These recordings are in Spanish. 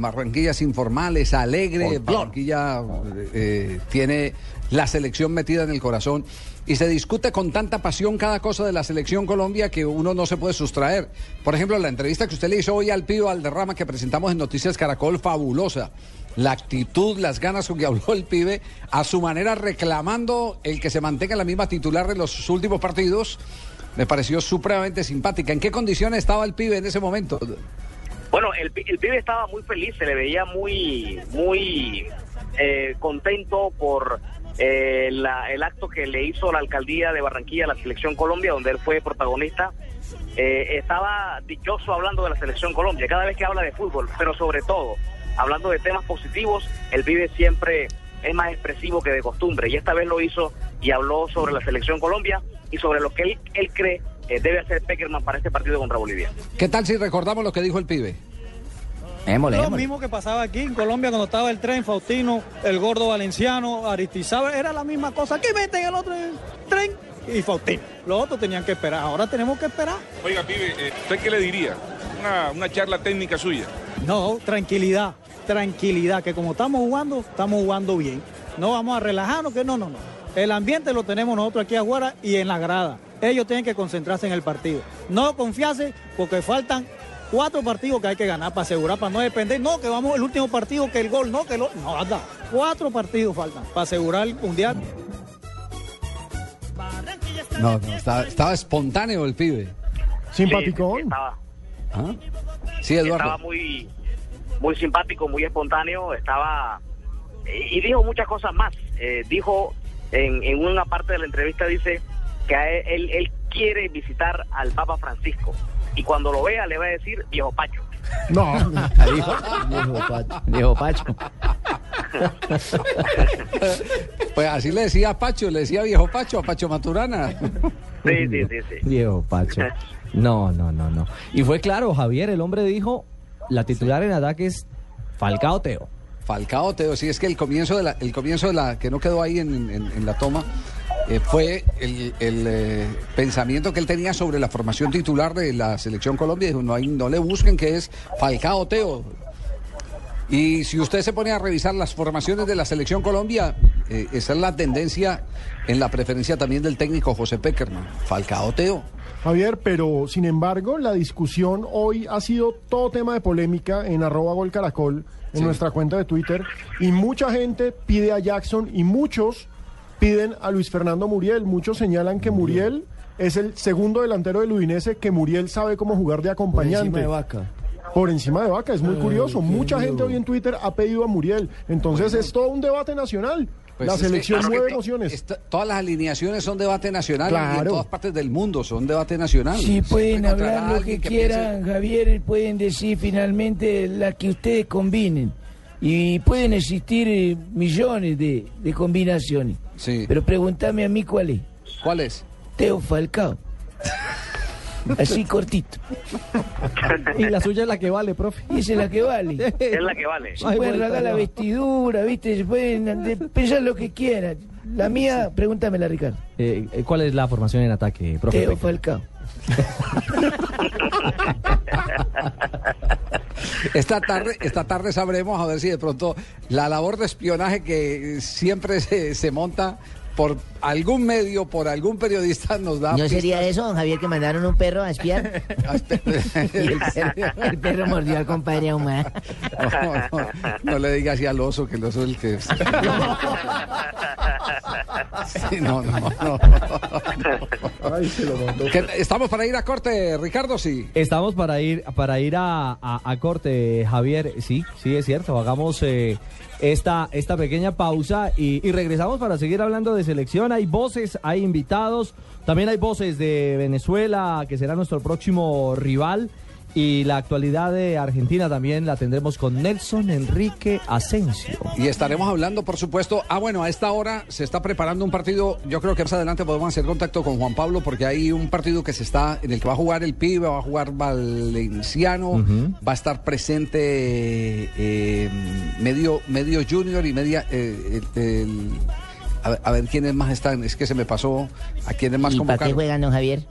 Barranquilla es informal, es alegre, Barranquilla eh, tiene la selección metida en el corazón y se discute con tanta pasión cada cosa de la selección Colombia que uno no se puede sustraer. Por ejemplo, la entrevista que usted le hizo hoy al Pío Alderrama que presentamos en Noticias Caracol, fabulosa. La actitud, las ganas con que habló el pibe, a su manera reclamando el que se mantenga la misma titular de los últimos partidos, me pareció supremamente simpática. ¿En qué condiciones estaba el pibe en ese momento? Bueno, el, el pibe estaba muy feliz, se le veía muy, muy eh, contento por eh, la, el acto que le hizo la alcaldía de Barranquilla a la Selección Colombia, donde él fue protagonista. Eh, estaba dichoso hablando de la Selección Colombia, cada vez que habla de fútbol, pero sobre todo, hablando de temas positivos, el pibe siempre es más expresivo que de costumbre, y esta vez lo hizo y habló sobre la Selección Colombia y sobre lo que él, él cree eh, debe hacer Peckerman para este partido contra Bolivia. ¿Qué tal si recordamos lo que dijo el pibe? Émole, Lo mismo que pasaba aquí en Colombia cuando estaba el tren, Faustino, el gordo valenciano, Aristizaba, era la misma cosa. Aquí meten el otro tren y Faustino. Los otros tenían que esperar, ahora tenemos que esperar. Oiga, pibe, eh, ¿usted qué le diría? Una, una charla técnica suya. No, tranquilidad, tranquilidad, que como estamos jugando, estamos jugando bien. No vamos a relajarnos, que no, no, no. El ambiente lo tenemos nosotros aquí afuera y en la grada. Ellos tienen que concentrarse en el partido. No confiarse porque faltan cuatro partidos que hay que ganar para asegurar, para no depender. No, que vamos el último partido, que el gol, no, que lo. No, anda. Cuatro partidos faltan para asegurar el mundial. No, no, estaba, estaba espontáneo el pibe. Simpaticón. Sí, estaba, ¿Ah? Sí, Eduardo. estaba muy, muy simpático, muy espontáneo, estaba y, y dijo muchas cosas más. Eh, dijo en, en una parte de la entrevista dice que a él, él, quiere visitar al Papa Francisco y cuando lo vea le va a decir viejo Pacho. No. Dijo, dijo Pacho. Dijo Pacho. Pues así le decía a Pacho, le decía viejo Pacho, a Pacho Maturana. Sí, sí, sí, sí. Dijo Pacho. No, no, no, no. Y fue claro, Javier, el hombre dijo, la titular en ataque es Falcao Teo. Falcao, Teo, sí, es que el comienzo de la, el comienzo de la, que no quedó ahí en, en- en la toma, eh, fue el, el, eh, pensamiento que él tenía sobre la formación titular de la selección Colombia. Dijo, no, hay, no le busquen que es Falcao, Teo. Y si usted se pone a revisar las formaciones de la selección Colombia, eh, esa es la tendencia en la preferencia también del técnico José Peckerman. Falcao, Teo. Javier, pero sin embargo, la discusión hoy ha sido todo tema de polémica en arroba gol caracol, en Sí. nuestra cuenta de Twitter, y mucha gente pide a Jackson y muchos piden a Luis Fernando Muriel. Muchos señalan que Muriel es el segundo delantero del Udinese, que Muriel sabe cómo jugar de acompañante. vaca. Por encima de Vaca, es muy curioso. Mucha gente hoy en Twitter ha pedido a Muriel. Entonces es todo un debate nacional. Pues la que- selección que mueve to- emociones. esta- todas las alineaciones son debate nacional y en Claro. todas partes del mundo son debate nacional. Sí, pueden hablar lo que piense- quieran, Javier, pueden decir finalmente la que ustedes combinen. Y pueden existir eh, millones de, de combinaciones. Sí. Pero pregúntame a mí cuál es. ¿Cuál es? Teo Falcao. Así cortito. Y la suya es la que vale, profe. Y esa es la que vale. Es la que vale. Se pueden rasgar la vestidura, ¿viste? Se pueden de- pensar lo que quieran. La mía, pregúntamela, Ricardo. Eh, eh, ¿Cuál es la formación en ataque, profe? Teo? Falcao. Esta tarde, esta tarde sabremos a ver si de pronto la labor de espionaje que siempre se, se monta por algún medio, por algún periodista nos da. ¿No sería eso, don Javier, que mandaron un perro a espiar? El, perro, el perro mordió al compadre Ahumada. No, no, no le diga así al oso, que el oso es el que. Sí, no, no, no. Ay, se lo mandó. Que ¿Estamos para ir a corte, Ricardo? Sí. Estamos para ir para ir a, a- a corte, Javier. Sí, sí, es cierto. Hagamos eh, esta, esta pequeña pausa y, y regresamos para seguir hablando de selección. Hay voces, hay invitados. También hay voces de Venezuela, que será nuestro próximo rival. Y la actualidad de Argentina también la tendremos con Nelson Enrique Asensio. Y estaremos hablando, por supuesto. Ah, bueno, a esta hora se está preparando un partido. Yo creo que más adelante podemos hacer contacto con Juan Pablo porque hay un partido que se está en el que va a jugar el pibe, va a jugar Valenciano, va a estar presente eh, medio medio junior y media eh, el- el- a, ver, a ver quiénes más están. Es que se me pasó a quiénes más ¿Y para qué convocaron. juegan, don Javier?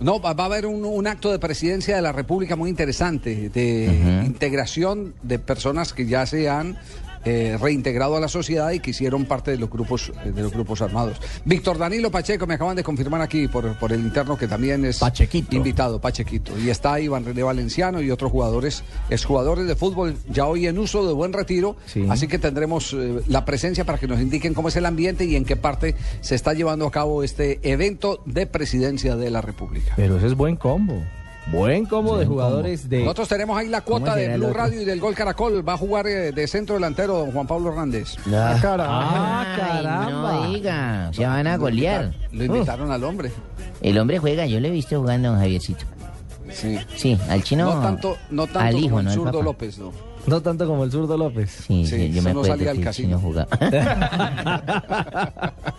No, va, va a haber un, un acto de presidencia de la República muy interesante, de integración de personas que ya se han eh, reintegrado a la sociedad y que hicieron parte de los grupos eh, de los grupos armados. Víctor Danilo Pacheco, me acaban de confirmar aquí por, por el interno que también es invitado, Pachequito. Y está Iván René Valenciano y otros jugadores, exjugadores de fútbol ya hoy en uso de buen retiro. Así que tendremos eh, la presencia para que nos indiquen cómo es el ambiente y en qué parte se está llevando a cabo este evento de presidencia de la República. Pero ese es buen combo. Buen combo de jugadores de. Nosotros tenemos ahí la cuota de Blue Radio y del Gol Caracol. Va a jugar eh, de centro delantero don Juan Pablo Hernández. Ah. Ah, Ay, caramba. No diga, se van a golear. Lo invitaron al hombre. El hombre juega, yo lo he visto jugando, don Javiercito. Sí. Sí, al chino. No tanto, no tanto al hijo, como el no zurdo. López, no. No tanto como el zurdo López. Sí, Sí, sí, yo me eso no acuerdo salía al que el casino. chino jugaba.